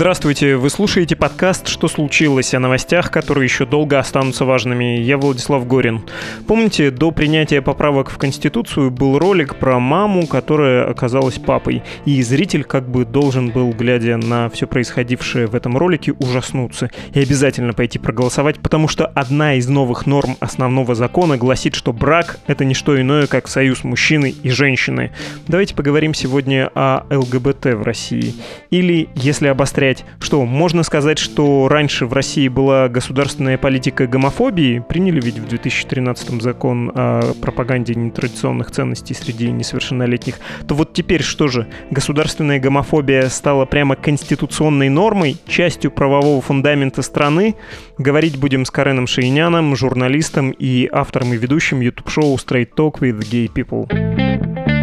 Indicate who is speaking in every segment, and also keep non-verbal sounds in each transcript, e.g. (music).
Speaker 1: Здравствуйте, вы слушаете подкаст «Что случилось?» о новостях, которые еще долго останутся важными. Я Владислав Горин. Помните, до принятия поправок в Конституцию был ролик про маму, которая оказалась папой. И зритель как бы должен был, глядя на все происходившее в этом ролике, ужаснуться. И обязательно пойти проголосовать, потому что одна из новых норм основного закона гласит, что брак — это не что иное, как союз мужчины и женщины. Давайте поговорим сегодня о ЛГБТ в России. Или, если обострять обострять. Что, можно сказать, что раньше в России была государственная политика гомофобии? Приняли ведь в 2013 закон о пропаганде нетрадиционных ценностей среди несовершеннолетних. То вот теперь что же? Государственная гомофобия стала прямо конституционной нормой, частью правового фундамента страны? Говорить будем с Кареном Шейняном, журналистом и автором и ведущим YouTube-шоу Straight Talk with Gay People.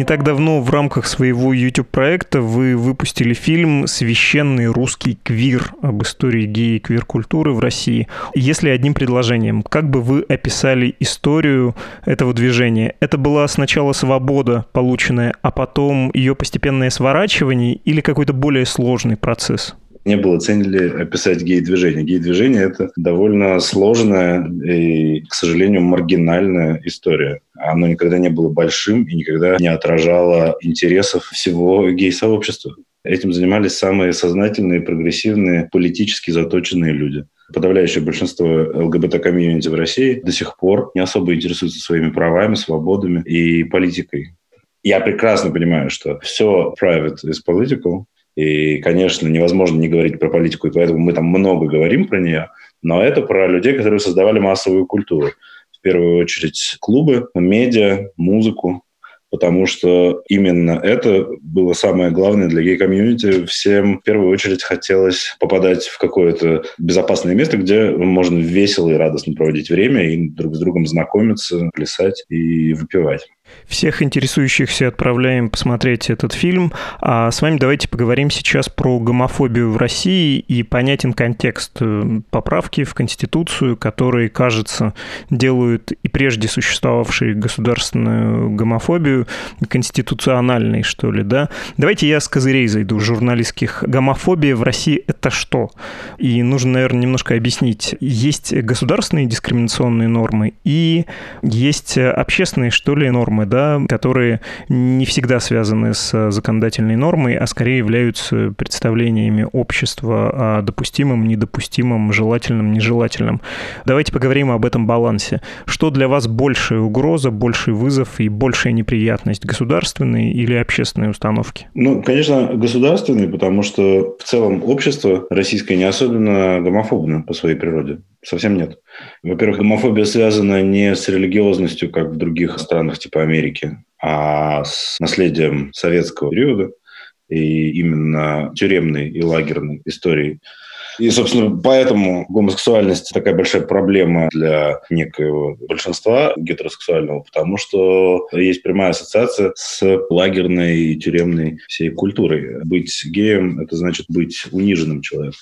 Speaker 1: Не так давно в рамках своего YouTube-проекта вы выпустили фильм «Священный русский квир» об истории геи и квир-культуры в России. Если одним предложением, как бы вы описали историю этого движения? Это была сначала свобода полученная, а потом ее постепенное сворачивание или какой-то более сложный процесс?
Speaker 2: Не было цели описать гей-движение. Гей-движение – это довольно сложная и, к сожалению, маргинальная история. Оно никогда не было большим и никогда не отражало интересов всего гей-сообщества. Этим занимались самые сознательные, прогрессивные, политически заточенные люди. Подавляющее большинство ЛГБТ-комьюнити в России до сих пор не особо интересуются своими правами, свободами и политикой. Я прекрасно понимаю, что все private is political, и, конечно, невозможно не говорить про политику, и поэтому мы там много говорим про нее, но это про людей, которые создавали массовую культуру. В первую очередь клубы, медиа, музыку, потому что именно это было самое главное для гей-комьюнити. Всем в первую очередь хотелось попадать в какое-то безопасное место, где можно весело и радостно проводить время и друг с другом знакомиться, плясать и выпивать.
Speaker 1: Всех интересующихся отправляем посмотреть этот фильм. А с вами давайте поговорим сейчас про гомофобию в России и понятен контекст э, поправки в Конституцию, которые, кажется, делают и прежде существовавшую государственную гомофобию конституциональной, что ли, да? Давайте я с козырей зайду журналистских. Гомофобия в России — это что? И нужно, наверное, немножко объяснить. Есть государственные дискриминационные нормы и есть общественные, что ли, нормы нормы, да, которые не всегда связаны с законодательной нормой, а скорее являются представлениями общества о допустимом, недопустимом, желательном, нежелательном. Давайте поговорим об этом балансе. Что для вас большая угроза, больший вызов и большая неприятность, государственные или общественные установки?
Speaker 2: Ну, конечно, государственные, потому что в целом общество российское не особенно гомофобно по своей природе. Совсем нет. Во-первых, гомофобия связана не с религиозностью, как в других странах типа Америки, а с наследием советского периода и именно тюремной и лагерной истории. И, собственно, поэтому гомосексуальность такая большая проблема для некоего большинства гетеросексуального, потому что есть прямая ассоциация с лагерной и тюремной всей культурой. Быть геем – это значит быть униженным человеком.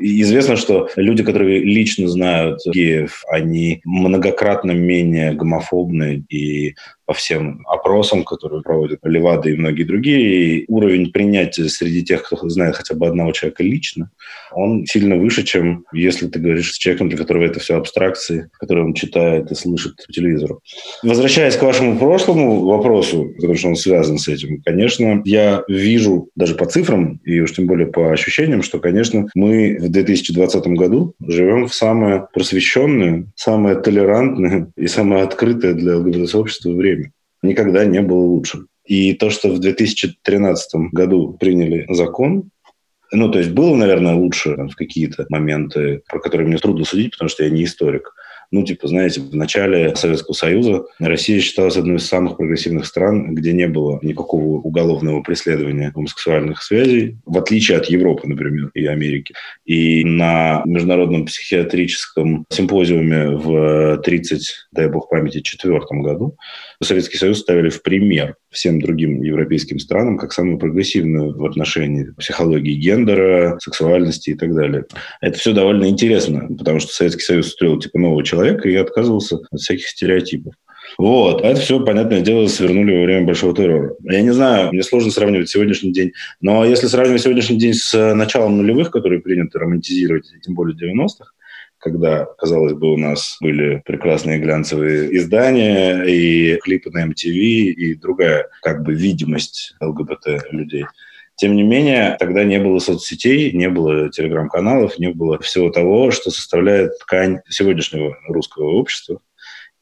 Speaker 2: Известно, что люди, которые лично знают геев, они многократно менее гомофобны и по всем опросам, которые проводят Левада и многие другие, и уровень принятия среди тех, кто знает хотя бы одного человека лично, он сильно выше, чем если ты говоришь с человеком, для которого это все абстракции, которые он читает и слышит по телевизору. Возвращаясь к вашему прошлому вопросу, потому что он связан с этим, конечно, я вижу даже по цифрам и уж тем более по ощущениям, что, конечно, мы в 2020 году живем в самое просвещенное, самое толерантное и самое открытое для ЛГБТ-сообщества время никогда не было лучше. И то, что в 2013 году приняли закон, ну, то есть было, наверное, лучше в какие-то моменты, про которые мне трудно судить, потому что я не историк. Ну, типа, знаете, в начале Советского Союза Россия считалась одной из самых прогрессивных стран, где не было никакого уголовного преследования гомосексуальных связей, в отличие от Европы, например, и Америки. И на Международном психиатрическом симпозиуме в 30, дай бог памяти, четвертом году Советский Союз ставили в пример всем другим европейским странам как самую прогрессивную в отношении психологии гендера, сексуальности и так далее. Это все довольно интересно, потому что Советский Союз строил типа нового человека и отказывался от всяких стереотипов. Вот. А это все, понятное дело, свернули во время Большого террора. Я не знаю, мне сложно сравнивать сегодняшний день, но если сравнивать сегодняшний день с началом нулевых, которые принято романтизировать, тем более 90-х, когда, казалось бы, у нас были прекрасные глянцевые издания и клипы на MTV и другая как бы видимость ЛГБТ людей. Тем не менее, тогда не было соцсетей, не было телеграм-каналов, не было всего того, что составляет ткань сегодняшнего русского общества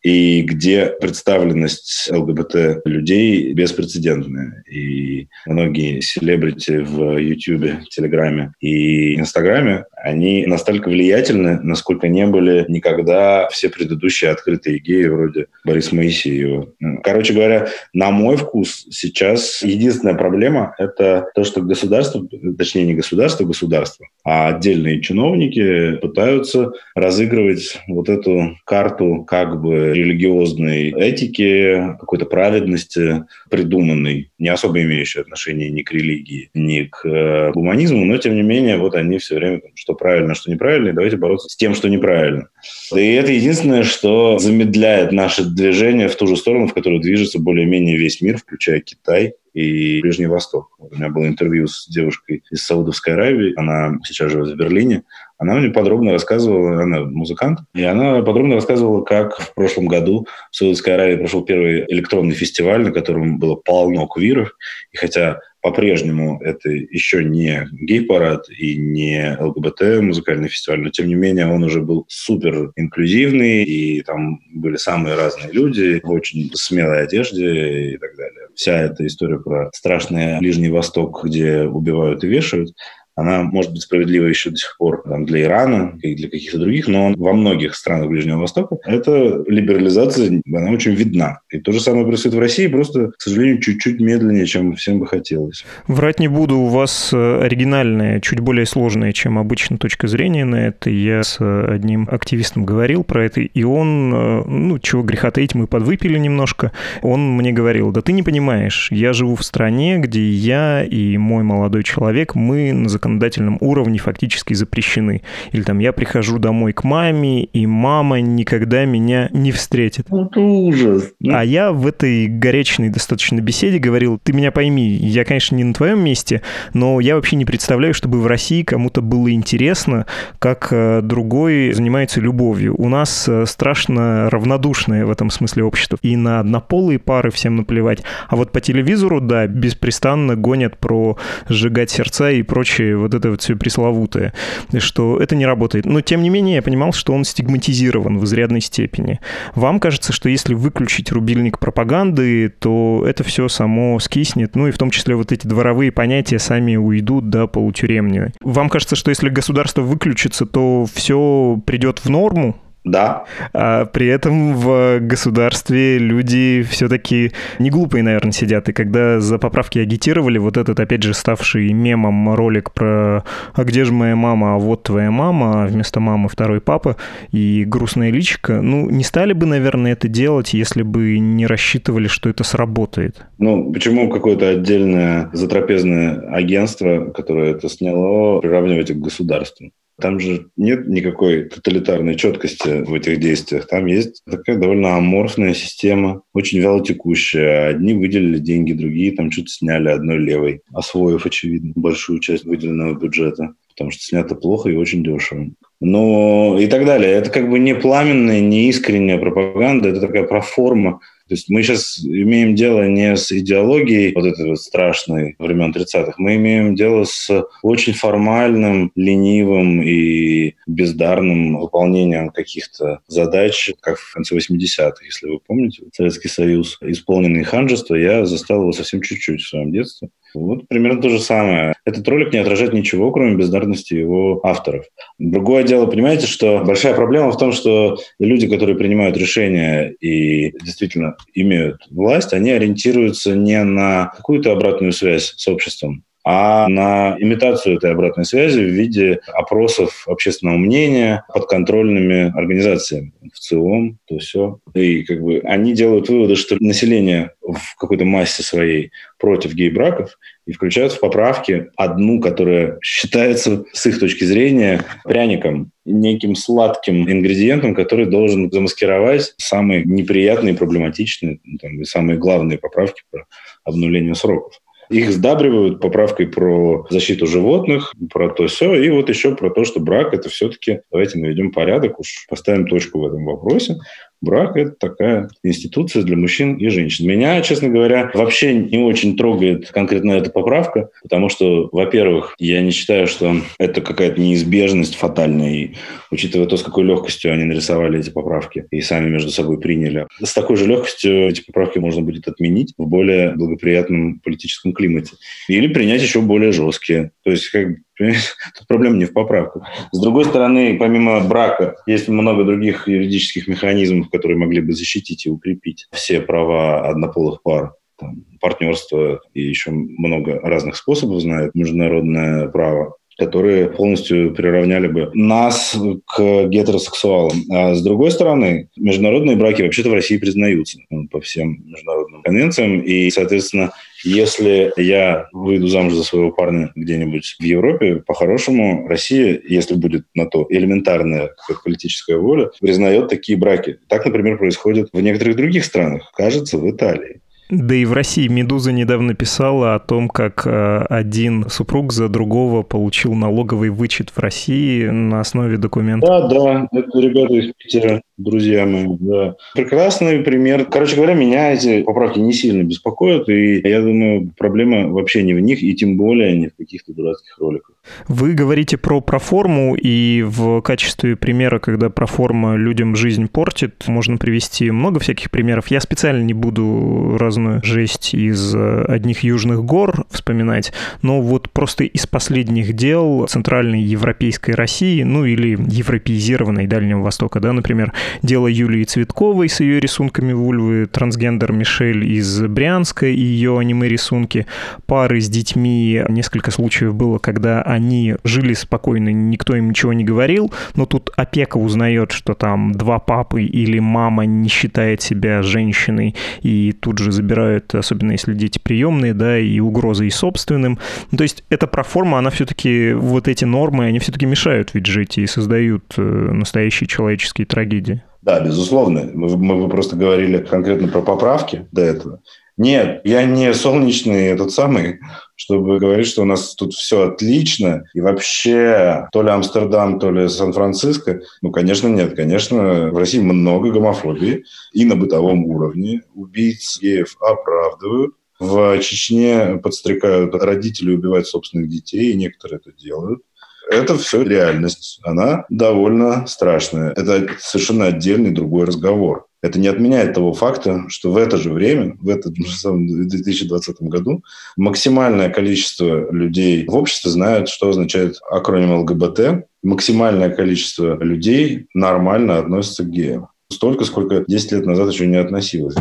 Speaker 2: и где представленность ЛГБТ людей беспрецедентная. И многие селебрити в Ютьюбе, Телеграме и Инстаграме, они настолько влиятельны, насколько не были никогда все предыдущие открытые геи вроде Бориса Моисеева. Короче говоря, на мой вкус сейчас единственная проблема – это то, что государство, точнее не государство, государство, а отдельные чиновники пытаются разыгрывать вот эту карту как бы религиозной этики, какой-то праведности, придуманной, не особо имеющей отношения ни к религии, ни к э, гуманизму, но тем не менее вот они все время, что правильно, что неправильно, и давайте бороться с тем, что неправильно. И это единственное, что замедляет наше движение в ту же сторону, в которую движется более-менее весь мир, включая Китай и Ближний Восток. У меня было интервью с девушкой из Саудовской Аравии, она сейчас живет в Берлине, она мне подробно рассказывала, она музыкант, и она подробно рассказывала, как в прошлом году в Саудовской Аравии прошел первый электронный фестиваль, на котором было полно квиров. И хотя по-прежнему это еще не гей-парад и не ЛГБТ музыкальный фестиваль, но тем не менее он уже был супер инклюзивный, и там были самые разные люди в очень смелой одежде и так далее. Вся эта история про страшный Ближний Восток, где убивают и вешают, она может быть справедлива еще до сих пор там, для Ирана и для каких-то других, но во многих странах Ближнего Востока эта либерализация, она очень видна. И то же самое происходит в России, просто, к сожалению, чуть-чуть медленнее, чем всем бы хотелось.
Speaker 1: Врать не буду, у вас э, оригинальная, чуть более сложная, чем обычно точка зрения на это. Я с одним активистом говорил про это, и он, э, ну, чего греха таить, мы подвыпили немножко. Он мне говорил, да ты не понимаешь, я живу в стране, где я и мой молодой человек, мы на закон законодательном уровне фактически запрещены. Или там я прихожу домой к маме, и мама никогда меня не встретит.
Speaker 2: Это ужас.
Speaker 1: А я в этой горячной достаточно беседе говорил, ты меня пойми, я, конечно, не на твоем месте, но я вообще не представляю, чтобы в России кому-то было интересно, как э, другой занимается любовью. У нас э, страшно равнодушное в этом смысле общество. И на однополые пары всем наплевать. А вот по телевизору, да, беспрестанно гонят про сжигать сердца и прочие вот это вот все пресловутое, что это не работает. Но, тем не менее, я понимал, что он стигматизирован в изрядной степени. Вам кажется, что если выключить рубильник пропаганды, то это все само скиснет, ну и в том числе вот эти дворовые понятия сами уйдут до полутюремные. Вам кажется, что если государство выключится, то все придет в норму?
Speaker 2: Да.
Speaker 1: А при этом в государстве люди все-таки не глупые, наверное, сидят. И когда за поправки агитировали, вот этот, опять же, ставший мемом ролик про «А где же моя мама? А вот твоя мама», а вместо мамы второй папа и грустная личка, ну, не стали бы, наверное, это делать, если бы не рассчитывали, что это сработает.
Speaker 2: Ну, почему какое-то отдельное затрапезное агентство, которое это сняло, приравнивать к государству? Там же нет никакой тоталитарной четкости в этих действиях. Там есть такая довольно аморфная система, очень вялотекущая. Одни выделили деньги, другие там что-то сняли одной левой, освоив, очевидно, большую часть выделенного бюджета потому что снято плохо и очень дешево. Но и так далее. Это как бы не пламенная, не искренняя пропаганда, это такая проформа то есть мы сейчас имеем дело не с идеологией вот этой вот страшной времен 30-х, мы имеем дело с очень формальным, ленивым и бездарным выполнением каких-то задач, как в конце 80-х, если вы помните, Советский Союз, исполненный ханжество, я застал его совсем чуть-чуть в своем детстве. Вот примерно то же самое. Этот ролик не отражает ничего, кроме бездарности его авторов. Другое дело, понимаете, что большая проблема в том, что люди, которые принимают решения и действительно имеют власть, они ориентируются не на какую-то обратную связь с обществом, а на имитацию этой обратной связи в виде опросов общественного мнения подконтрольными организациями. В ЦИОМ, то все. И как бы они делают выводы, что население в какой-то массе своей против гей-браков и включают в поправки одну, которая считается с их точки зрения пряником, неким сладким ингредиентом, который должен замаскировать самые неприятные, проблематичные там, и самые главные поправки про обнуление сроков. Их сдабривают поправкой про защиту животных, про то все, и вот еще про то, что брак это все-таки, давайте наведем порядок, уж поставим точку в этом вопросе. Брак – это такая институция для мужчин и женщин. Меня, честно говоря, вообще не очень трогает конкретно эта поправка, потому что, во-первых, я не считаю, что это какая-то неизбежность фатальная. И учитывая то, с какой легкостью они нарисовали эти поправки и сами между собой приняли, с такой же легкостью эти поправки можно будет отменить в более благоприятном политическом климате. Или принять еще более жесткие. То есть, как (laughs) Тут проблема не в поправках. С другой стороны, помимо брака, есть много других юридических механизмов, которые могли бы защитить и укрепить все права однополых пар там, партнерство и еще много разных способов знает международное право которые полностью приравняли бы нас к гетеросексуалам. А с другой стороны, международные браки вообще-то в России признаются ну, по всем международным конвенциям. И, соответственно, если я выйду замуж за своего парня где-нибудь в Европе, по-хорошему, Россия, если будет на то элементарная политическая воля, признает такие браки. Так, например, происходит в некоторых других странах. Кажется, в Италии.
Speaker 1: Да и в России «Медуза» недавно писала о том, как э, один супруг за другого получил налоговый вычет в России на основе документов.
Speaker 2: Да, да, это ребята из Питера, друзья мои, да. Прекрасный пример. Короче говоря, меня эти поправки не сильно беспокоят, и я думаю, проблема вообще не в них, и тем более не в каких-то дурацких роликах.
Speaker 1: Вы говорите про проформу, и в качестве примера, когда проформа людям жизнь портит, можно привести много всяких примеров. Я специально не буду разную жесть из одних южных гор вспоминать, но вот просто из последних дел центральной европейской России, ну или европеизированной Дальнего Востока, да, например, дело Юлии Цветковой с ее рисунками вульвы, трансгендер Мишель из Брянска и ее аниме-рисунки, пары с детьми, несколько случаев было, когда они жили спокойно, никто им ничего не говорил, но тут опека узнает, что там два папы или мама не считает себя женщиной, и тут же забирают, особенно если дети приемные, да, и угрозы и собственным. Ну, то есть эта проформа, она все-таки, вот эти нормы, они все-таки мешают ведь жить и создают э, настоящие человеческие трагедии.
Speaker 2: Да, безусловно. Мы, мы просто говорили конкретно про поправки до этого. Нет, я не солнечный этот самый, чтобы говорить, что у нас тут все отлично, и вообще то ли Амстердам, то ли Сан-Франциско. Ну, конечно, нет. Конечно, в России много гомофобии и на бытовом уровне. Убийц геев оправдывают. В Чечне подстрекают родителей убивать собственных детей, и некоторые это делают. Это все реальность. Она довольно страшная. Это совершенно отдельный другой разговор. Это не отменяет того факта, что в это же время, в этом же самом 2020 году, максимальное количество людей в обществе знают, что означает акроним ЛГБТ. Максимальное количество людей нормально относятся к геям. Столько, сколько 10 лет назад еще не относилось.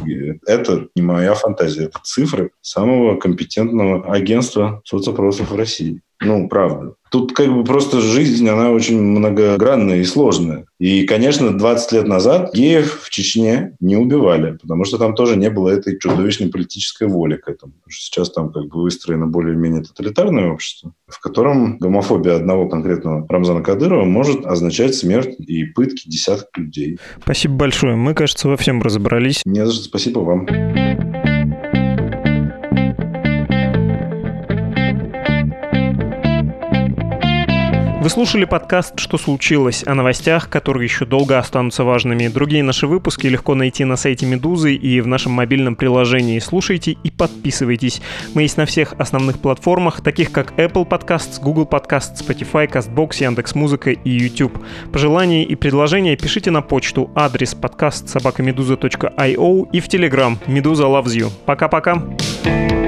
Speaker 2: Это не моя фантазия, это цифры самого компетентного агентства соцопросов в России. Ну, правда. Тут как бы просто жизнь, она очень многогранная и сложная. И, конечно, 20 лет назад геев в Чечне не убивали, потому что там тоже не было этой чудовищной политической воли к этому. Потому что сейчас там как бы выстроено более-менее тоталитарное общество, в котором гомофобия одного конкретного Рамзана Кадырова может означать смерть и пытки десятков людей.
Speaker 1: Спасибо большое. Мы, кажется, во всем разобрались.
Speaker 2: Не за что. Спасибо вам.
Speaker 1: Вы слушали подкаст «Что случилось?» о новостях, которые еще долго останутся важными. Другие наши выпуски легко найти на сайте «Медузы» и в нашем мобильном приложении. Слушайте и подписывайтесь. Мы есть на всех основных платформах, таких как Apple Podcasts, Google Podcasts, Spotify, CastBox, Яндекс.Музыка и YouTube. Пожелания и предложения пишите на почту адрес подкаст собакамедуза.io и в Telegram «Медуза loves you». Пока-пока! thank you